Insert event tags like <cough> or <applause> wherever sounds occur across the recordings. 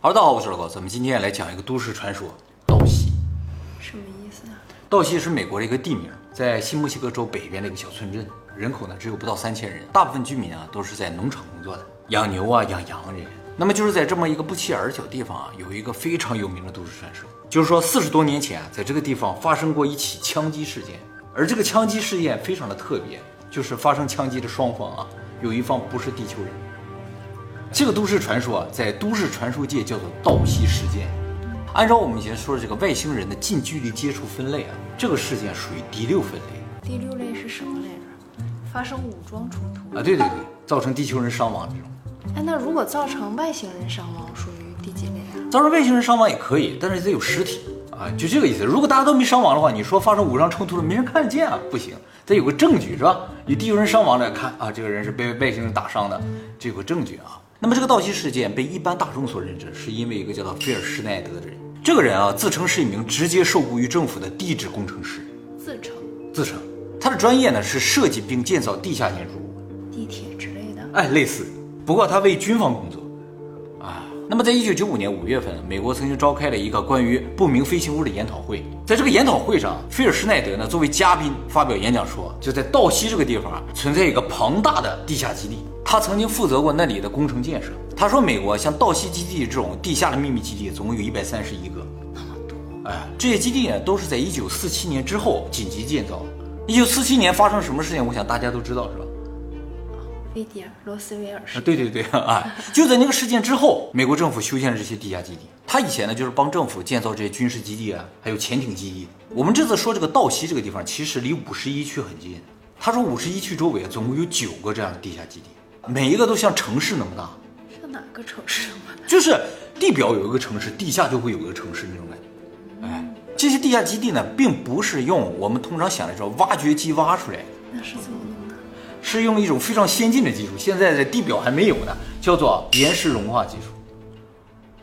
哈喽，大家好，我是老高，咱们今天来讲一个都市传说——道西。什么意思啊？道西是美国的一个地名，在新墨西哥州北边的一个小村镇，人口呢只有不到三千人，大部分居民啊都是在农场工作的，养牛啊、养羊这些。那么就是在这么一个不起眼的小地方啊，有一个非常有名的都市传说，就是说四十多年前啊，在这个地方发生过一起枪击事件，而这个枪击事件非常的特别，就是发生枪击的双方啊，有一方不是地球人。这个都市传说啊，在都市传说界叫做倒吸事件。按照我们以前说的这个外星人的近距离接触分类啊，这个事件属于第六分类第六类是什么来着？发生武装冲突啊。对对对，造成地球人伤亡这种。哎，那如果造成外星人伤亡，属于第几类啊？造成外星人伤亡也可以，但是得有尸体啊，就这个意思。如果大家都没伤亡的话，你说发生武装冲突了，没人看得见啊，不行，得有个证据是吧？以地球人伤亡来，看啊，这个人是被外星人打伤的，这有个证据啊。那么这个盗窃事件被一般大众所认知，是因为一个叫做菲尔施耐德的人。这个人啊，自称是一名直接受雇于政府的地质工程师。自称？自称。他的专业呢是设计并建造地下建筑物，地铁之类的。哎，类似。不过他为军方工作。啊，那么在一九九五年五月份，美国曾经召开了一个关于不明飞行物的研讨会。在这个研讨会上，菲尔施奈德呢作为嘉宾发表演讲说，就在道西这个地方啊，存在一个庞大的地下基地。他曾经负责过那里的工程建设。他说，美国像道西基地这种地下的秘密基地，总共有一百三十一个。那么多？哎，这些基地呢，都是在一九四七年之后紧急建造。一九四七年发生什么事情？我想大家都知道，是吧？威迪罗斯威尔事件。对对对，啊，就在那个事件之后，美国政府修建了这些地下基地。他以前呢，就是帮政府建造这些军事基地啊，还有潜艇基地。我们这次说这个道西这个地方，其实离五十一区很近。他说五十一区周围总共有九个这样的地下基地。每一个都像城市那么大，像哪个城市那么大？<laughs> 就是地表有一个城市，地下就会有一个城市那种感觉。哎，这些地下基地呢，并不是用我们通常想的这种挖掘机挖出来的，那是怎么？是用一种非常先进的技术，现在在地表还没有的，叫做岩石融化技术，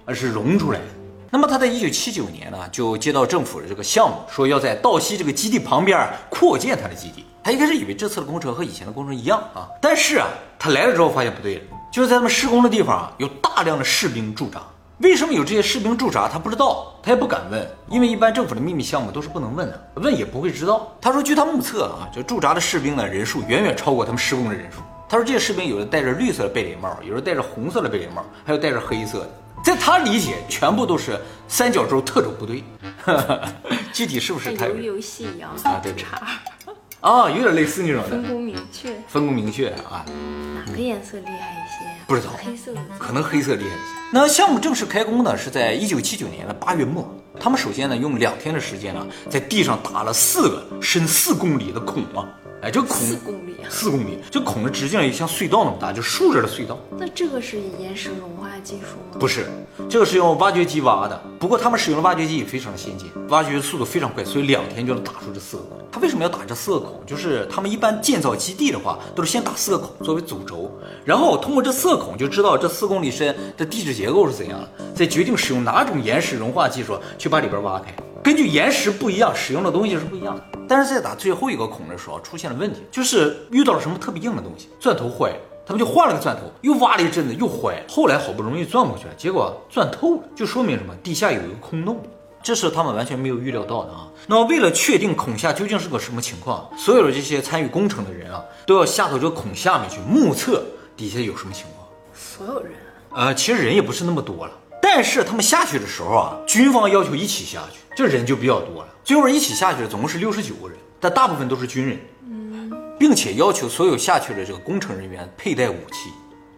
而是融出来的。那么他在一九七九年呢，就接到政府的这个项目，说要在道西这个基地旁边扩建他的基地。他一开始以为这次的工程和以前的工程一样啊，但是啊，他来了之后发现不对了，就是在他们施工的地方啊，有大量的士兵驻扎。为什么有这些士兵驻扎？他不知道，他也不敢问，因为一般政府的秘密项目都是不能问的，问也不会知道。他说，据他目测啊，就驻扎的士兵呢人数远远超过他们施工的人数。他说，这些士兵有的戴着绿色的贝雷帽，有的戴着红色的贝雷帽，还有戴着黑色的。在他理解，全部都是三角洲特种部队。<laughs> 具体是不是？他如游戏一样啊，对查。啊，有点类似那种的，分工明确，分工明确啊。哪个颜色厉害一些？不知道，黑色的，可能黑色厉害一些。那项目正式开工呢，是在一九七九年的八月末。他们首先呢，用两天的时间呢，在地上打了四个深四公里的孔啊。哎，这孔四公里啊，四公里，这孔的直径也像隧道那么大，就竖着的隧道。那这个是岩石融化技术吗？不是，这个是用挖掘机挖的。不过他们使用的挖掘机也非常的先进，挖掘速度非常快，所以两天就能打出这四个孔。他为什么要打这四个孔？就是他们一般建造基地的话，都是先打四个孔作为主轴，然后通过这四个孔就知道这四公里深的地质结构是怎样的，再决定使用哪种岩石融化技术去把里边挖开。根据岩石不一样，使用的东西是不一样的。但是在打最后一个孔的时候出现了问题，就是遇到了什么特别硬的东西，钻头坏了，他们就换了个钻头，又挖了一阵子又坏了。后来好不容易钻过去了，结果钻透了，就说明什么？地下有一个空洞，这是他们完全没有预料到的啊。那么为了确定孔下究竟是个什么情况，所有的这些参与工程的人啊，都要下到这个孔下面去目测底下有什么情况。所有人？呃，其实人也不是那么多了。但是他们下去的时候啊，军方要求一起下去，这人就比较多了。最后一起下去的总共是六十九个人，但大部分都是军人，嗯，并且要求所有下去的这个工程人员佩戴武器。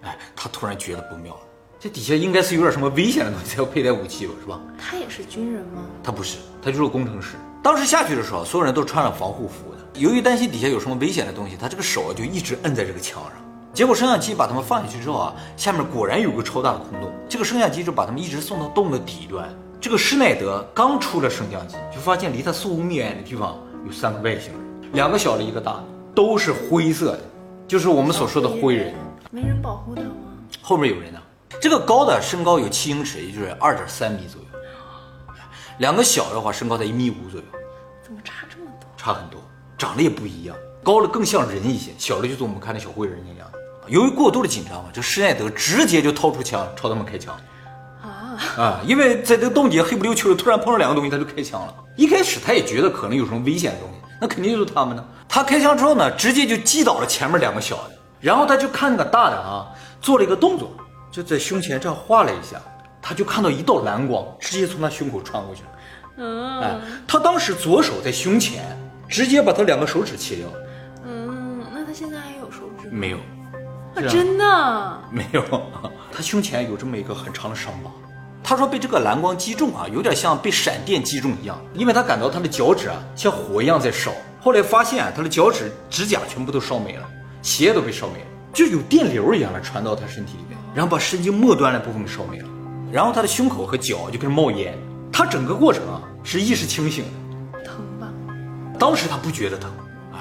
哎，他突然觉得不妙了，这底下应该是有点什么危险的东西才要佩戴武器吧，是吧？他也是军人吗？他不是，他就是工程师。当时下去的时候，所有人都穿了防护服的。由于担心底下有什么危险的东西，他这个手啊就一直摁在这个墙上。结果升降机把他们放下去之后啊，下面果然有个超大的空洞。这个升降机就把他们一直送到洞的底端。这个施耐德刚出了升降机，就发现离他四五米远的地方有三个外星人，两个小的，一个大的，都是灰色的，就是我们所说的灰人。没人保护他吗？后面有人呢。这个高的身高有七英尺，也就是二点三米左右。两个小的话，身高在一米五左右。怎么差这么多？差很多，长得也不一样，高的更像人一些，小的就是我们看的小灰人那样。由于过度的紧张嘛，这施耐德直接就掏出枪朝他们开枪。啊！啊，因为在这个洞底下黑不溜秋的，突然碰上两个东西，他就开枪了。一开始他也觉得可能有什么危险的东西，那肯定就是他们呢。他开枪之后呢，直接就击倒了前面两个小的，然后他就看那个大的啊，做了一个动作，就在胸前这样画了一下，他就看到一道蓝光直接从他胸口穿过去了。嗯哎，他当时左手在胸前，直接把他两个手指切掉了，嗯，那他现在还有手指吗？没有。啊，真的？没有，<laughs> 他胸前有这么一个很长的伤疤。他说被这个蓝光击中啊，有点像被闪电击中一样，因为他感到他的脚趾啊像火一样在烧。后来发现啊他的脚趾指甲全部都烧没了，鞋都被烧没了，就有电流一样的传到他身体里面，然后把神经末端的部分烧没了。然后他的胸口和脚就开始冒烟，他整个过程啊是意识清醒的，疼吧？当时他不觉得疼，哎。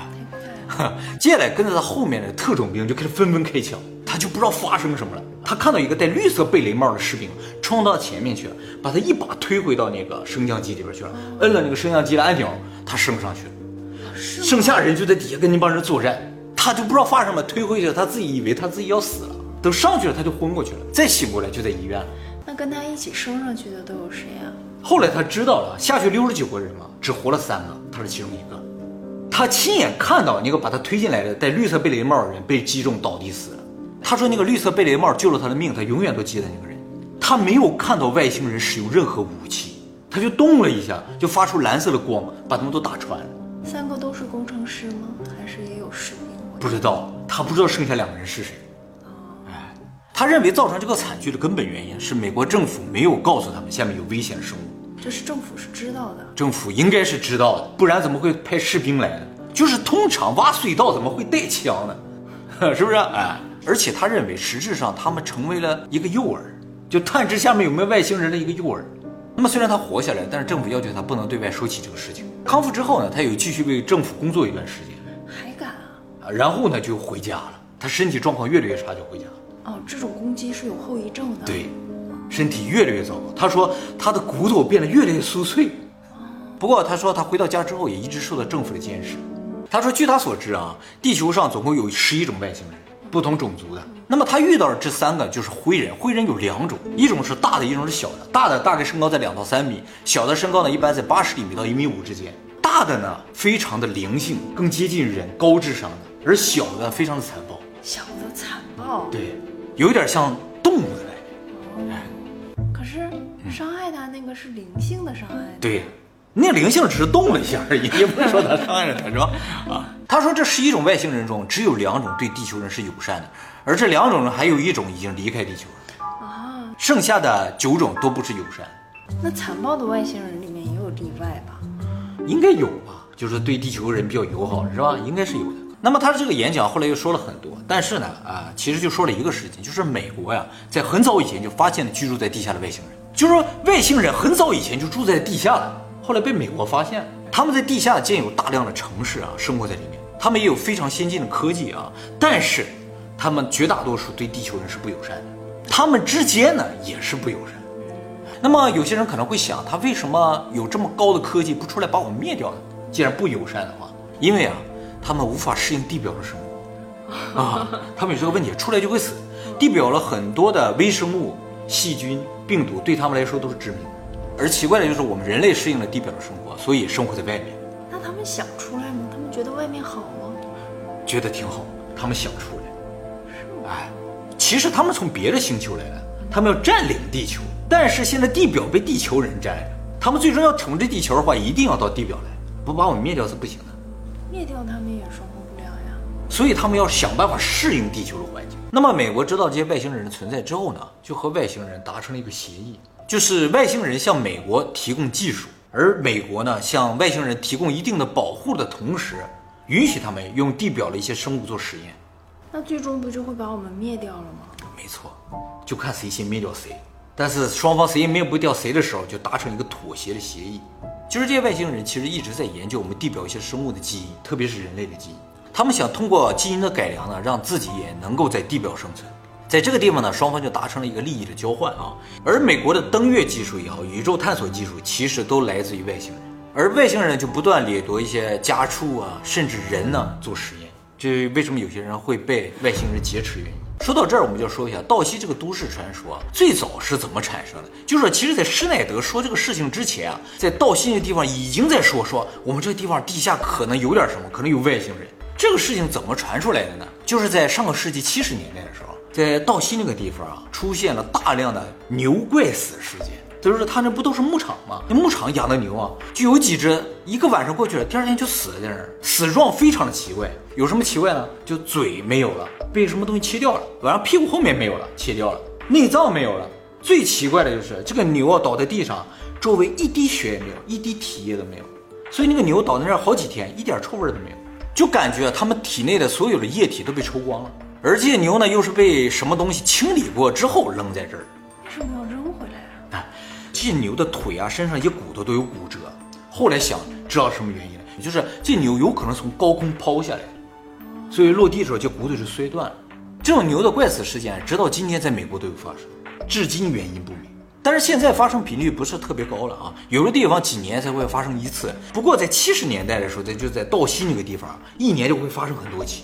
太快了。接下来跟在他后面的特种兵就开始纷纷开枪，他就不知道发生什么了。他看到一个戴绿色贝雷帽的士兵冲到前面去了，把他一把推回到那个升降机里边去了，摁了那个升降机的按钮，他升上去了。剩下人就在底下跟那帮人作战，他就不知道发生什么，推回去了，他自己以为他自己要死了，等上去了他就昏过去了，再醒过来就在医院了。那跟他一起升上去的都有谁啊？后来他知道了，下去六十九个人嘛，只活了三个，他是其中一个。他亲眼看到那个把他推进来的戴绿色贝雷帽的人被击中倒地死了。他说那个绿色贝雷帽救了他的命，他永远都记得那个人。他没有看到外星人使用任何武器，他就动了一下，就发出蓝色的光，把他们都打穿了。三个都是工程师吗？还是也有士兵？不知道，他不知道剩下两个人是谁。哎，他认为造成这个惨剧的根本原因是美国政府没有告诉他们下面有危险生物。这是政府是知道的。政府应该是知道的，不然怎么会派士兵来呢？就是通常挖隧道怎么会带枪呢？<laughs> 是不是？哎，而且他认为实质上他们成为了一个诱饵，就探知下面有没有外星人的一个诱饵。那么虽然他活下来，但是政府要求他不能对外说起这个事情。康复之后呢，他又继续为政府工作一段时间还敢啊？啊，然后呢就回家了。他身体状况越来越差，就回家了。哦，这种攻击是有后遗症的。，对，身体越来越糟糕。他说他的骨头变得越来越酥脆。不过他说他回到家之后也一直受到政府的监视。他说据他所知啊，地球上总共有十一种外星人，不同种族的。那么他遇到的这三个就是灰人，灰人有两种，一种是大的，一种是小的。大的大概身高在两到三米，小的身高呢一般在八十厘米到一米五之间。大的呢非常的灵性，更接近人，高智商的，而小的非常的残暴，小的残暴。对，有点像动物的感觉。可是伤害他那个是灵性的伤害。对，那灵性只是动了一下而已，也不是说他伤害了他，是吧？啊，他说这十一种外星人中，只有两种对地球人是友善的，而这两种人还有一种已经离开地球了，啊，剩下的九种都不是友善，那残暴的外星人里面也有例外吧？应该有吧？就是对地球人比较友好，是吧？应该是有的。那么他这个演讲后来又说了很多，但是呢，啊，其实就说了一个事情，就是美国呀，在很早以前就发现了居住在地下的外星人，就是说外星人很早以前就住在地下了，后来被美国发现，他们在地下建有大量的城市啊，生活在里面，他们也有非常先进的科技啊，但是他们绝大多数对地球人是不友善的，他们之间呢也是不友善。那么有些人可能会想，他为什么有这么高的科技不出来把我们灭掉呢？既然不友善的话，因为啊，他们无法适应地表的生活啊，<laughs> 他们有这个问题，出来就会死。地表了很多的微生物、细菌、病毒，对他们来说都是致命的。而奇怪的就是，我们人类适应了地表的生活，所以生活在外面，那他们想出来吗？他们觉得外面好吗？觉得挺好。他们想出来，是吗哎，其实他们从别的星球来的，他们要占领地球，但是现在地表被地球人占着，他们最终要统治地球的话，一定要到地表来，不把我们灭掉是不行的。灭掉他们也生活不了呀。所以他们要想办法适应地球的环境。那么美国知道这些外星人的存在之后呢，就和外星人达成了一个协议，就是外星人向美国提供技术，而美国呢向外星人提供一定的保护的同时，允许他们用地表的一些生物做实验。那最终不就会把我们灭掉了吗？没错，就看谁先灭掉谁。但是双方谁也灭不掉谁的时候，就达成一个妥协的协议。就是这些外星人其实一直在研究我们地表一些生物的基因，特别是人类的基因。他们想通过基因的改良呢，让自己也能够在地表生存。在这个地方呢，双方就达成了一个利益的交换啊。而美国的登月技术也好，宇宙探索技术，其实都来自于外星人。而外星人就不断掠夺一些家畜啊，甚至人呢做实验。这为什么有些人会被外星人劫持原因。说到这儿，我们就说一下道西这个都市传说最早是怎么产生的。就是说，其实，在施耐德说这个事情之前啊，在道西那个地方已经在说说我们这个地方地下可能有点什么，可能有外星人。这个事情怎么传出来的呢？就是在上个世纪七十年代的时候，在道西那个地方啊，出现了大量的牛怪死事件。就是他那不都是牧场吗？那牧场养的牛啊，就有几只一个晚上过去了，第二天就死在那儿，死状非常的奇怪。有什么奇怪呢？就嘴没有了，被什么东西切掉了；晚上屁股后面没有了，切掉了；内脏没有了。最奇怪的就是这个牛啊，倒在地上，周围一滴血也没有，一滴体液都没有。所以那个牛倒在那儿好几天，一点臭味都没有，就感觉他们体内的所有的液体都被抽光了。而这些牛呢，又是被什么东西清理过之后扔在这儿。为什么要扔回来啊？这牛的腿啊，身上一些骨头都有骨折。后来想知道什么原因了，就是这牛有可能从高空抛下来，所以落地的时候这骨头就摔断了。这种牛的怪死事件，直到今天在美国都有发生，至今原因不明。但是现在发生频率不是特别高了啊，有的地方几年才会发生一次。不过在七十年代的时候，在就在道西那个地方，一年就会发生很多起。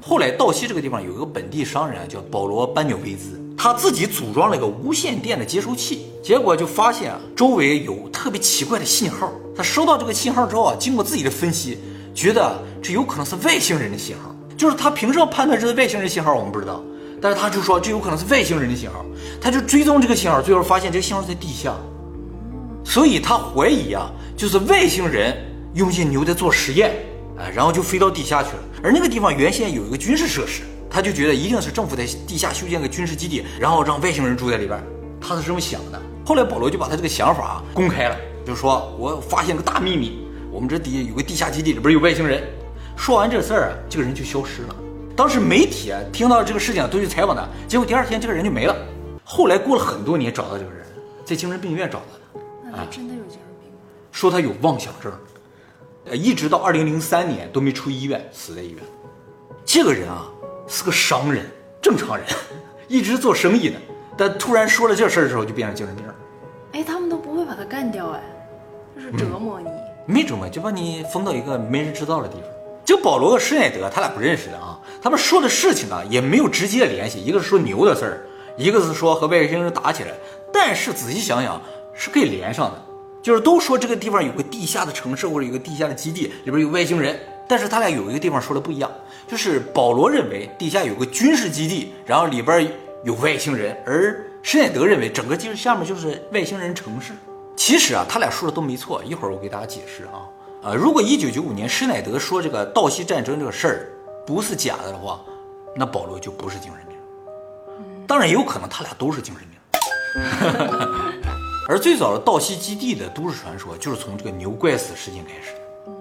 后来道西这个地方有一个本地商人叫保罗·班纽维兹，他自己组装了一个无线电的接收器，结果就发现啊周围有特别奇怪的信号。他收到这个信号之后啊，经过自己的分析，觉得这有可能是外星人的信号。就是他凭什么判断这是外星人信号，我们不知道。但是他就说这有可能是外星人的信号，他就追踪这个信号，最后发现这个信号在地下，所以他怀疑啊，就是外星人用些牛在做实验，啊，然后就飞到地下去了。而那个地方原先有一个军事设施，他就觉得一定是政府在地下修建个军事基地，然后让外星人住在里边，他是这么想的。后来保罗就把他这个想法公开了，就说我发现个大秘密，我们这底下有个地下基地，里边有外星人。说完这事儿啊，这个人就消失了。当时媒体啊听到这个事情都去采访他，结果第二天这个人就没了。后来过了很多年找到这个人，在精神病院找到的，那他真的有精神病吗？说他有妄想症，呃，一直到二零零三年都没出医院，死在医院。这个人啊是个商人，正常人，一直做生意的，但突然说了这事儿的时候就变成精神病。哎，他们都不会把他干掉哎，就是折磨你。没折磨，就把你封到一个没人知道的地方。就保罗和施耐德，他俩不认识的啊。他们说的事情啊，也没有直接联系。一个是说牛的事儿，一个是说和外星人打起来。但是仔细想想，是可以连上的。就是都说这个地方有个地下的城市或者有个地下的基地，里边有外星人。但是他俩有一个地方说的不一样，就是保罗认为地下有个军事基地，然后里边有外星人，而施耐德认为整个就是下面就是外星人城市。其实啊，他俩说的都没错。一会儿我给大家解释啊。啊，如果一九九五年施耐德说这个道西战争这个事儿不是假的的话，那保罗就不是精神病。当然也有可能他俩都是精神病。而最早的道西基地的都市传说就是从这个牛怪死事件开始的。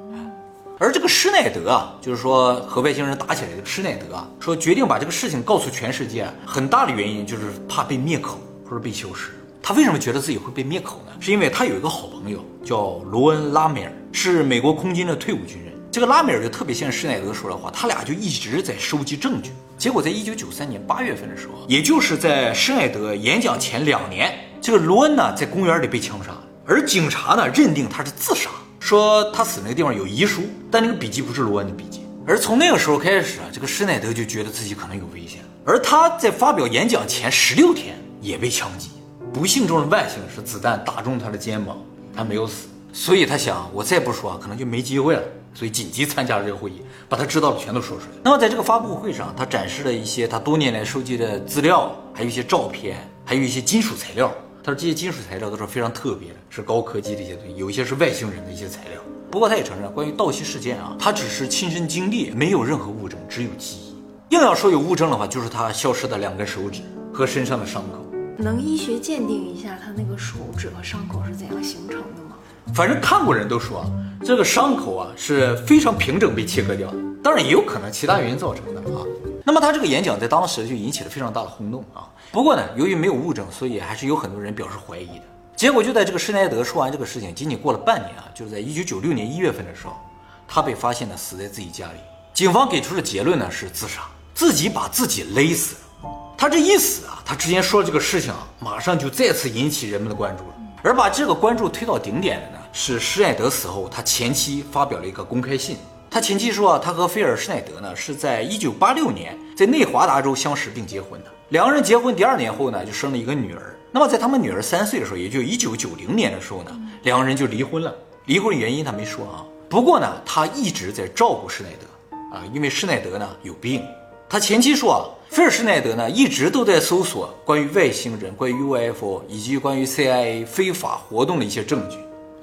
而这个施耐德啊，就是说和外星人打起来的施耐德啊，说决定把这个事情告诉全世界，很大的原因就是怕被灭口或者被消失。他为什么觉得自己会被灭口呢？是因为他有一个好朋友叫罗恩·拉梅尔，是美国空军的退伍军人。这个拉梅尔就特别像施耐德说的话，他俩就一直在收集证据。结果在一九九三年八月份的时候，也就是在施耐德演讲前两年，这个罗恩呢在公园里被枪杀了，而警察呢认定他是自杀，说他死那个地方有遗书，但那个笔记不是罗恩的笔记。而从那个时候开始啊，这个施耐德就觉得自己可能有危险。而他在发表演讲前十六天也被枪击，不幸中的万幸是子弹打中他的肩膀，他没有死。所以他想，我再不说可能就没机会了，所以紧急参加了这个会议，把他知道的全都说出来。那么在这个发布会上，他展示了一些他多年来收集的资料，还有一些照片，还有一些金属材料。他说这些金属材料都是非常特别的，是高科技的一些东西，有一些是外星人的一些材料。不过他也承认，关于盗窃事件啊，他只是亲身经历，没有任何物证，只有记忆。硬要说有物证的话，就是他消失的两根手指和身上的伤口。能医学鉴定一下他那个手指和伤口是怎样形成的吗？反正看过人都说，这个伤口啊是非常平整被切割掉的，当然也有可能其他原因造成的啊。那么他这个演讲在当时就引起了非常大的轰动啊。不过呢，由于没有物证，所以还是有很多人表示怀疑的。结果就在这个施耐德说完这个事情，仅仅过了半年啊，就是在一九九六年一月份的时候，他被发现呢死在自己家里。警方给出的结论呢是自杀，自己把自己勒死。他这一死啊，他之前说的这个事情啊，马上就再次引起人们的关注了。而把这个关注推到顶点的呢，是施耐德死后，他前妻发表了一个公开信。他前妻说啊，他和菲尔施耐德呢是在一九八六年在内华达州相识并结婚的。两个人结婚第二年后呢，就生了一个女儿。那么在他们女儿三岁的时候，也就一九九零年的时候呢，两个人就离婚了。离婚原因他没说啊，不过呢，他一直在照顾施耐德啊，因为施耐德呢有病。他前妻说啊，菲尔施耐德呢一直都在搜索关于外星人、关于 UFO 以及关于 CIA 非法活动的一些证据，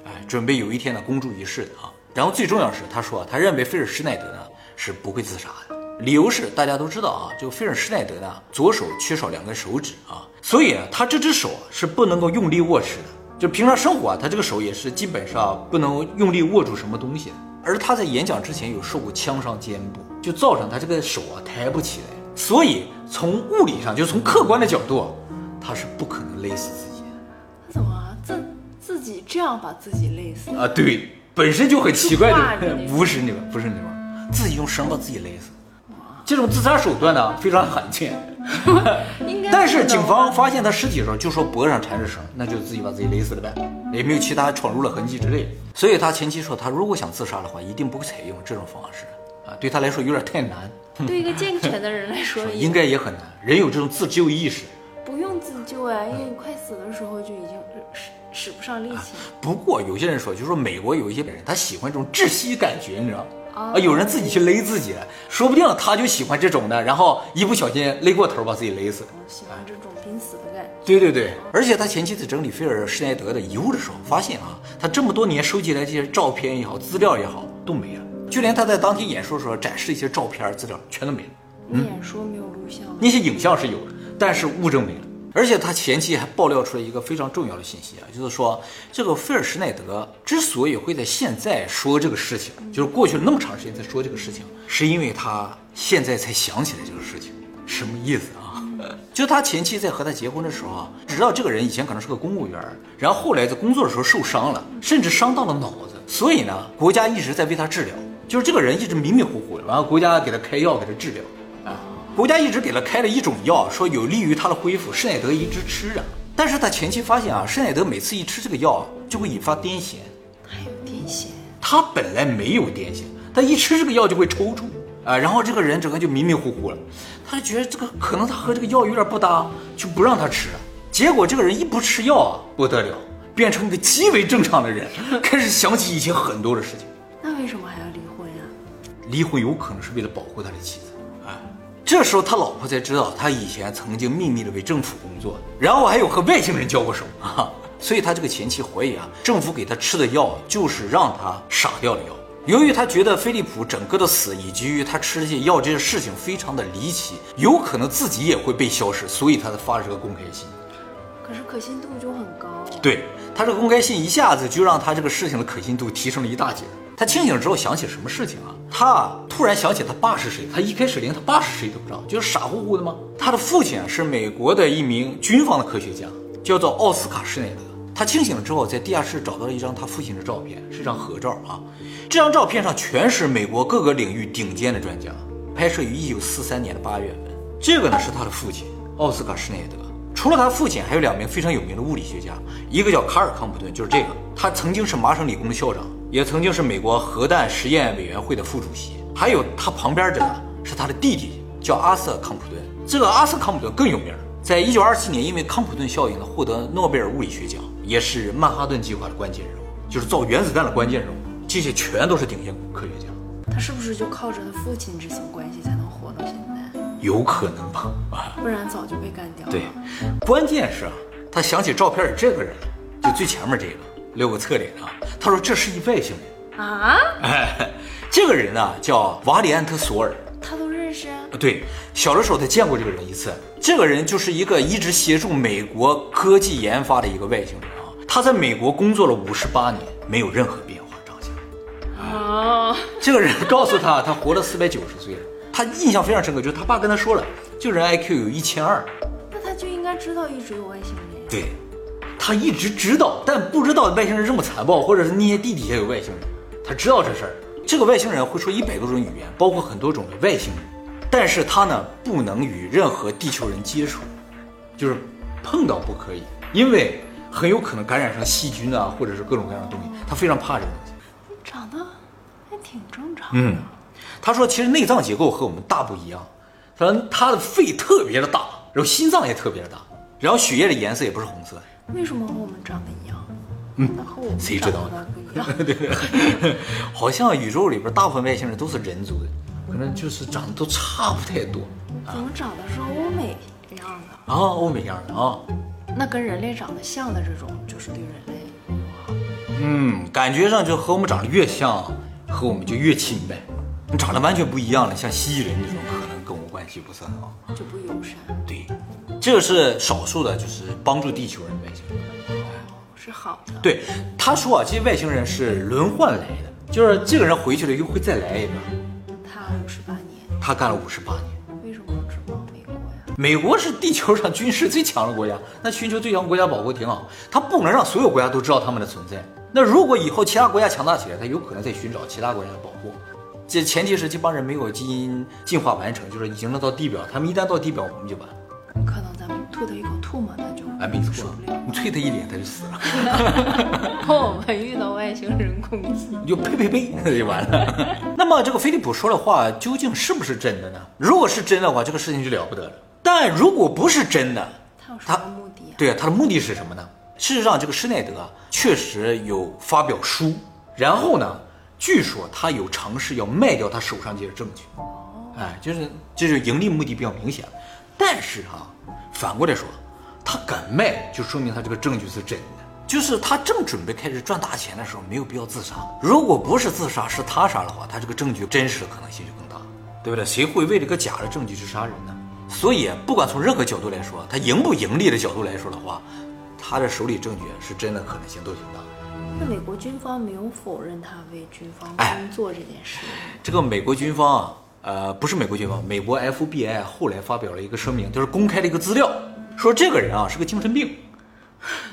哎，准备有一天呢公诸于世的啊。然后最重要是，他说他认为菲尔施耐德呢是不会自杀的，理由是大家都知道啊，这个菲尔施耐德呢左手缺少两根手指啊，所以啊他这只手是不能够用力握持的，就平常生活啊他这个手也是基本上不能用力握住什么东西的。而他在演讲之前有受过枪伤肩部，就造成他这个手啊抬不起来，所以从物理上就从客观的角度，他是不可能勒死自己的。他怎么自自己这样把自己勒死？啊，对，本身就很奇怪的，<laughs> 不是那个，不是那种，自己用绳把自己勒死。这种自杀手段呢非常罕见，<laughs> 应该但是警方发现他尸体的时候就说脖子上缠着绳，那就自己把自己勒死了呗，也没有其他闯入了痕迹之类的。所以他前妻说，他如果想自杀的话，一定不会采用这种方式啊，对他来说有点太难，对一个健全的人来说，<laughs> 应该也很难。人有这种自救意识，不用自救啊，因为你快死的时候就已经使使不上力气了。不过有些人说，就是说美国有一些人他喜欢这种窒息感觉，你知道吗？哦啊，有人自己去勒自己，说不定他就喜欢这种的，然后一不小心勒过头，把自己勒死喜欢这种濒死的感觉。对对对，而且他前妻在整理菲尔施耐德的遗物的时候，发现啊，他这么多年收集来这些照片也好，资料也好，都没了，就连他在当天演说的时候展示一些照片资料，全都没了。你演说没有录像，那些影像是有的，但是物证没了。而且他前期还爆料出来一个非常重要的信息啊，就是说这个菲尔施耐德之所以会在现在说这个事情，就是过去了那么长时间在说这个事情，是因为他现在才想起来这个事情，什么意思啊？<laughs> 就他前妻在和他结婚的时候啊，知道这个人以前可能是个公务员，然后后来在工作的时候受伤了，甚至伤到了脑子，所以呢，国家一直在为他治疗，就是这个人一直迷迷糊糊的，然后国家给他开药给他治疗，国家一直给他开了一种药，说有利于他的恢复，施耐德一直吃着，但是他前妻发现啊，施耐德每次一吃这个药就会引发癫痫，还有癫痫，他本来没有癫痫，他一吃这个药就会抽搐。啊，然后这个人整个就迷迷糊糊了，他就觉得这个可能他和这个药有点不搭，就不让他吃。结果这个人一不吃药啊，不得了，变成一个极为正常的人，<laughs> 开始想起以前很多的事情。那为什么还要离婚呀、离婚有可能是为了保护他的妻子，哎，这时候他老婆才知道他以前曾经秘密的为政府工作，然后还有和外星人交过手啊，<laughs> 所以他这个前妻怀疑啊，政府给他吃的药就是让他傻掉的药。由于他觉得菲利普整个的死以及于他吃这些药这些事情非常的离奇，有可能自己也会被消失，所以他才发了这个公开信。可是可信度就很高。对他这个公开信一下子就让他这个事情的可信度提升了一大截。他清醒之后想起什么事情啊？他突然想起他爸是谁，他一开始连他爸是谁都不知道，就是傻乎乎的吗？他的父亲啊是美国的一名军方的科学家，叫做奥斯卡施耐德。他清醒了之后，在地下室找到了一张他父亲的照片，是一张合照啊。这张照片上全是美国各个领域顶尖的专家，拍摄于一九四三年的八月份。这个呢是他的父亲奥斯卡施耐德。除了他父亲，还有两名非常有名的物理学家，一个叫卡尔康普顿，就是这个，他曾经是麻省理工的校长，也曾经是美国核弹实验委员会的副主席。还有他旁边这个是他的弟弟，叫阿瑟康普顿。这个阿瑟康普顿更有名，在一九二四年因为康普顿效应呢获得诺贝尔物理学奖，也是曼哈顿计划的关键人物，就是造原子弹的关键人物。这些全都是顶尖科学家，他是不是就靠着他父亲这层关系才能活到现在？有可能吧？啊。不然早就被干掉了。对，关键是啊，他想起照片里这个人，就最前面这个露个侧脸啊，他说这是一外星人。啊，哎，这个人呢叫瓦里安特索尔。他都认识啊。对，小的时候他见过这个人一次。这个人就是一个一直协助美国科技研发的一个外星人啊。他在美国工作了五十八年，没有任何变化长相。哦，这个人告诉他，他活了四百九十岁了。他印象非常深刻，就是他爸跟他说了，这个人 IQ 有一千二。那他就应该知道一直有外星人。对，他一直知道，但不知道外星人这么残暴，或者是那些地底下有外星人。他知道这事儿，这个外星人会说一百多种语言，包括很多种的外星人，但是他呢不能与任何地球人接触，就是碰到不可以，因为很有可能感染上细菌啊，或者是各种各样的东西，他非常怕这个东西。长得还挺正常。嗯，他说其实内脏结构和我们大不一样，他说他的肺特别的大，然后心脏也特别的大，然后血液的颜色也不是红色的。为什么和我们长得一样？嗯，和我们谁知道长得不一样。<laughs> <laughs> 好像宇宙里边大部分外星人都是人族的，可能就是长得都差不太多怎么长得是欧美样的？啊，欧美样的啊。那跟人类长得像的这种，就是对人类。嗯，感觉上就和我们长得越像，和我们就越亲呗。你长得完全不一样了，像蜥蜴人这种，可能跟我关系不是很好。就不友善，对，这是少数的，就是帮助地球人。是好的。对，他说啊，这些外星人是轮换来的，就是这个人回去了又会再来一个。他五十八年，他干了五十八年。为什么只帮美国呀？美国是地球上军事最强的国家，那寻求最强国家保护挺好。他不能让所有国家都知道他们的存在。那如果以后其他国家强大起来，他有可能在寻找其他国家的保护。这前提是这帮人没有基因进化完成，就是已经能到地表。他们一旦到地表，我们就完了。可能咱们吐他一口唾沫，他就哎，没错受不了，你啐他一脸，他就死了。<laughs> 我们遇到外星人攻击，你 <laughs> 就呸呸呸，那就完了。<laughs> 那么这个菲利普说的话究竟是不是真的呢？如果是真的话，这个事情就了不得了。但如果不是真的，他有什么目的啊？对啊，他的目的是什么呢？事实上，这个施耐德啊确实有发表书，然后呢，据说他有尝试要卖掉他手上这些证据。哎，就是这就是盈利目的比较明显。但是啊、反过来说，他敢卖，就说明他这个证据是真的。就是他正准备开始赚大钱的时候，没有必要自杀。如果不是自杀，是他杀的话，他这个证据真实的可能性就更大，对不对？谁会为了个假的证据去杀人呢？所以，不管从任何角度来说，他盈不盈利的角度来说的话，他的手里证据是真的可能性都挺大。那美国军方没有否认他为军方哎工作这件事。这个美国军方啊，呃，不是美国军方，美国 FBI 后来发表了一个声明，就是公开了一个资料，说这个人啊是个精神病，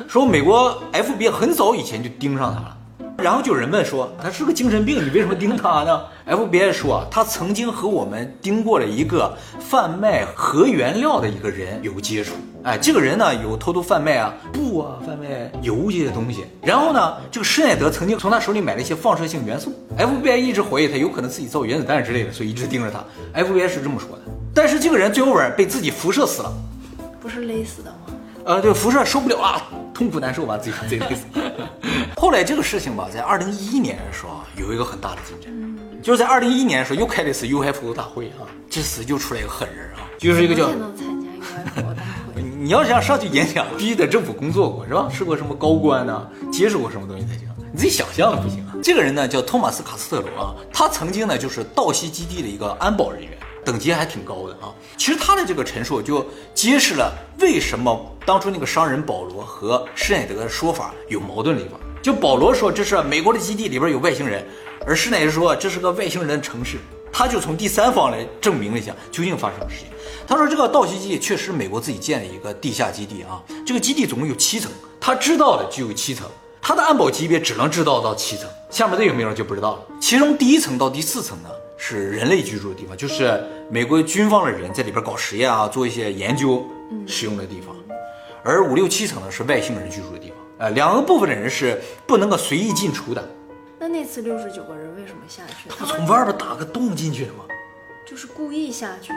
说美国 FBI 很早以前就盯上他了。然后就有人问说，他是个精神病，你为什么盯他呢？FBI 说啊，他曾经和我们盯过了一个贩卖核原料的一个人有接触。哎，这个人呢有偷偷贩卖啊布啊、贩卖油这些东西。然后呢，这个施耐德曾经从他手里买了一些放射性元素，FBI 一直怀疑他有可能自己造原子弹之类的，所以一直盯着他。FBI 是这么说的。但是这个人最后边被自己辐射死了。不是勒死的吗？呃，对，辐射受不了了，痛苦难受吧，自己自己勒死。<laughs> 后来这个事情吧，在二零一一年的时候啊，有一个很大的进展，就是在二零一一年的时候又开了一次 UFO 大会啊，这次又出来一个狠人啊，就是一个叫才能参加 UFO 大会。<laughs> 你要是想上去演讲，必须在政府工作过是吧？是过什么高官呢、接触过什么东西才行。你自己想象不行啊。这个人呢叫托马斯卡斯特罗啊，他曾经呢就是道西基地的一个安保人员，等级还挺高的啊。其实他的这个陈述就揭示了为什么当初那个商人保罗和施耐德的说法有矛盾的地方。就保罗说这是美国的基地里边有外星人，而施耐德说这是个外星人的城市。他就从第三方来证明了一下究竟发生了事情。他说这个道西基地确实美国自己建的一个地下基地啊，这个基地总共有七层，他知道的就有七层，他的安保级别只能知道到七层，下面的有没有就不知道了。其中第一层到第四层呢是人类居住的地方，就是美国军方的人在里边搞实验啊，做一些研究使用的地方。而五六七层呢是外星人居住的地方。呃，两个部分的人是不能够随意进出的，那那次六十九个人为什么下去？不从外边打个洞进去的吗？就是故意下去。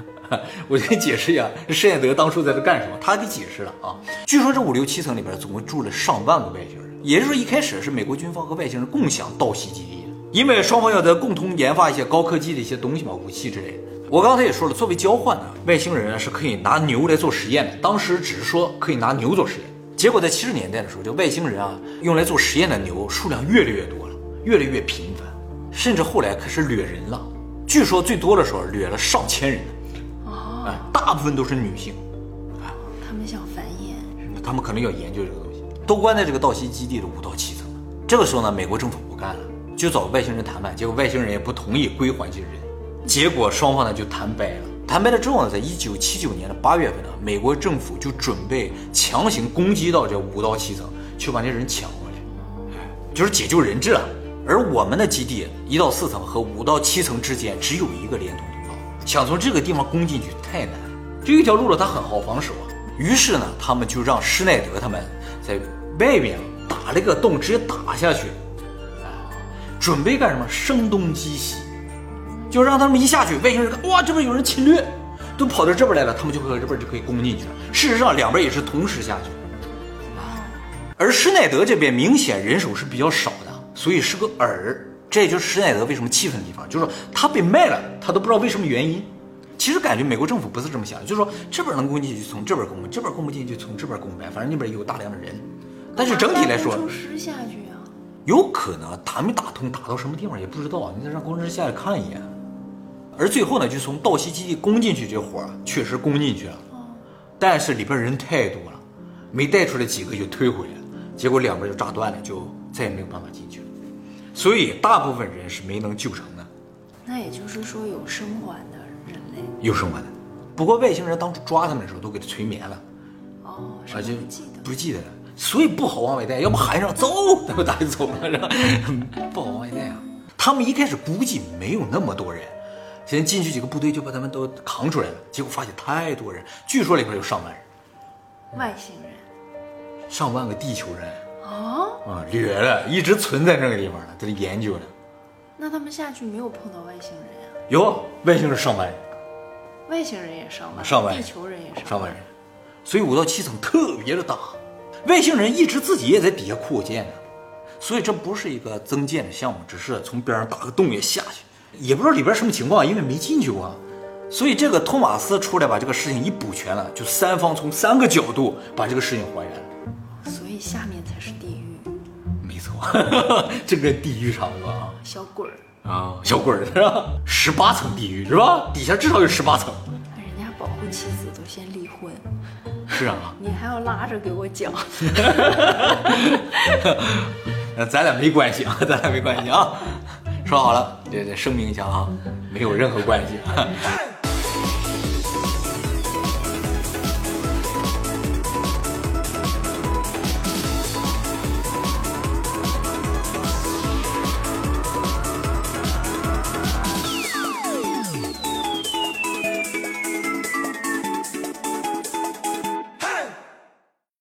<laughs> 我给你解释一下，这施耐德当初在这干什么？他给解释了啊。据说这五六七层里边总共住了上万个外星人，也就是说一开始是美国军方和外星人共享道西基地的，因为双方要在共同研发一些高科技的一些东西嘛，武器之类的。我刚才也说了，作为交换呢，外星人是可以拿牛来做实验的。当时只是说可以拿牛做实验，结果在七十年代的时候，这外星人啊用来做实验的牛数量越来越多了，越来越频繁，甚至后来开始掠人了。据说最多的时候掠了上千人。哦，哎，大部分都是女性，啊他们想繁衍。他们可能要研究这个东西，都关在这个道西基地的五到七层。这个时候呢，美国政府不干了，就找外星人谈判，结果外星人也不同意归还这些人，结果双方呢就谈掰了。谈掰了之后呢，在一九七九年的八月份呢，美国政府就准备强行攻击到这五到七层，去把这人抢回来，就是解救人质了。而我们的基地一到四层和五到七层之间只有一个连通通道，想从这个地方攻进去太难。这一条路呢，它很好防守啊。于是呢，他们就让施耐德他们在外面打了个洞，直接打下去，准备干什么？声东击西。就让他们一下去，外星人看哇，这边有人侵略，都跑到这边来了，他们就和这边就可以攻进去了。事实上，两边也是同时下去。而施耐德这边明显人手是比较少的，所以是个饵。这也就是施耐德为什么气愤的地方，就是说他被卖了，他都不知道为什么原因。其实感觉美国政府不是这么想的，就是说这边能攻进去就从这边攻，这边攻不进去就从这边攻呗，反正那边有大量的人。但是整体来说，工程师下去，有可能打没打通，打到什么地方也不知道，你得让工程师下来看一眼。而最后呢，就从道西基地攻进去这活儿，确实攻进去了，但是里边人太多了，没带出来几个就推回来了，结果两边就炸断了，就再也没有办法进去了。所以大部分人是没能救成的，那也就是说有生还的人类有生还的。不过外星人当初抓他们的时候都给他催眠了，哦，什么啊就不记得。不记得了，所以不好往外带，要不喊一声走，那不打就走了，是吧？<laughs> 不好往外带啊。他们一开始估计没有那么多人，先进去几个部队就把他们都扛出来了，结果发现太多人，据说里边有上万人，外星人上万个地球人啊？啊，掠了，一直存在那个地方呢，在这研究呢。那他们下去没有碰到外星人啊？有外星人上万人，外星人也上万，上万人地球人也上上万人，所以五到七层特别的大，外星人一直自己也在底下扩建呢，所以这不是一个增建的项目，只是从边上打个洞也下去，也不知道里边什么情况，因为没进去过啊。所以这个托马斯出来把这个事情一补全了，就三方从三个角度把这个事情还原了。所以下面才是地狱，没错，<laughs> 这个地狱差不多啊小鬼儿。啊，小鬼儿是吧？十八层地狱是吧？底下至少有十八层。人家保护妻子都先离婚，是啊，你还要拉着给我讲？<laughs> 那咱俩没关系啊，咱俩没关系啊。说好了，这这声明一下啊，没有任何关系。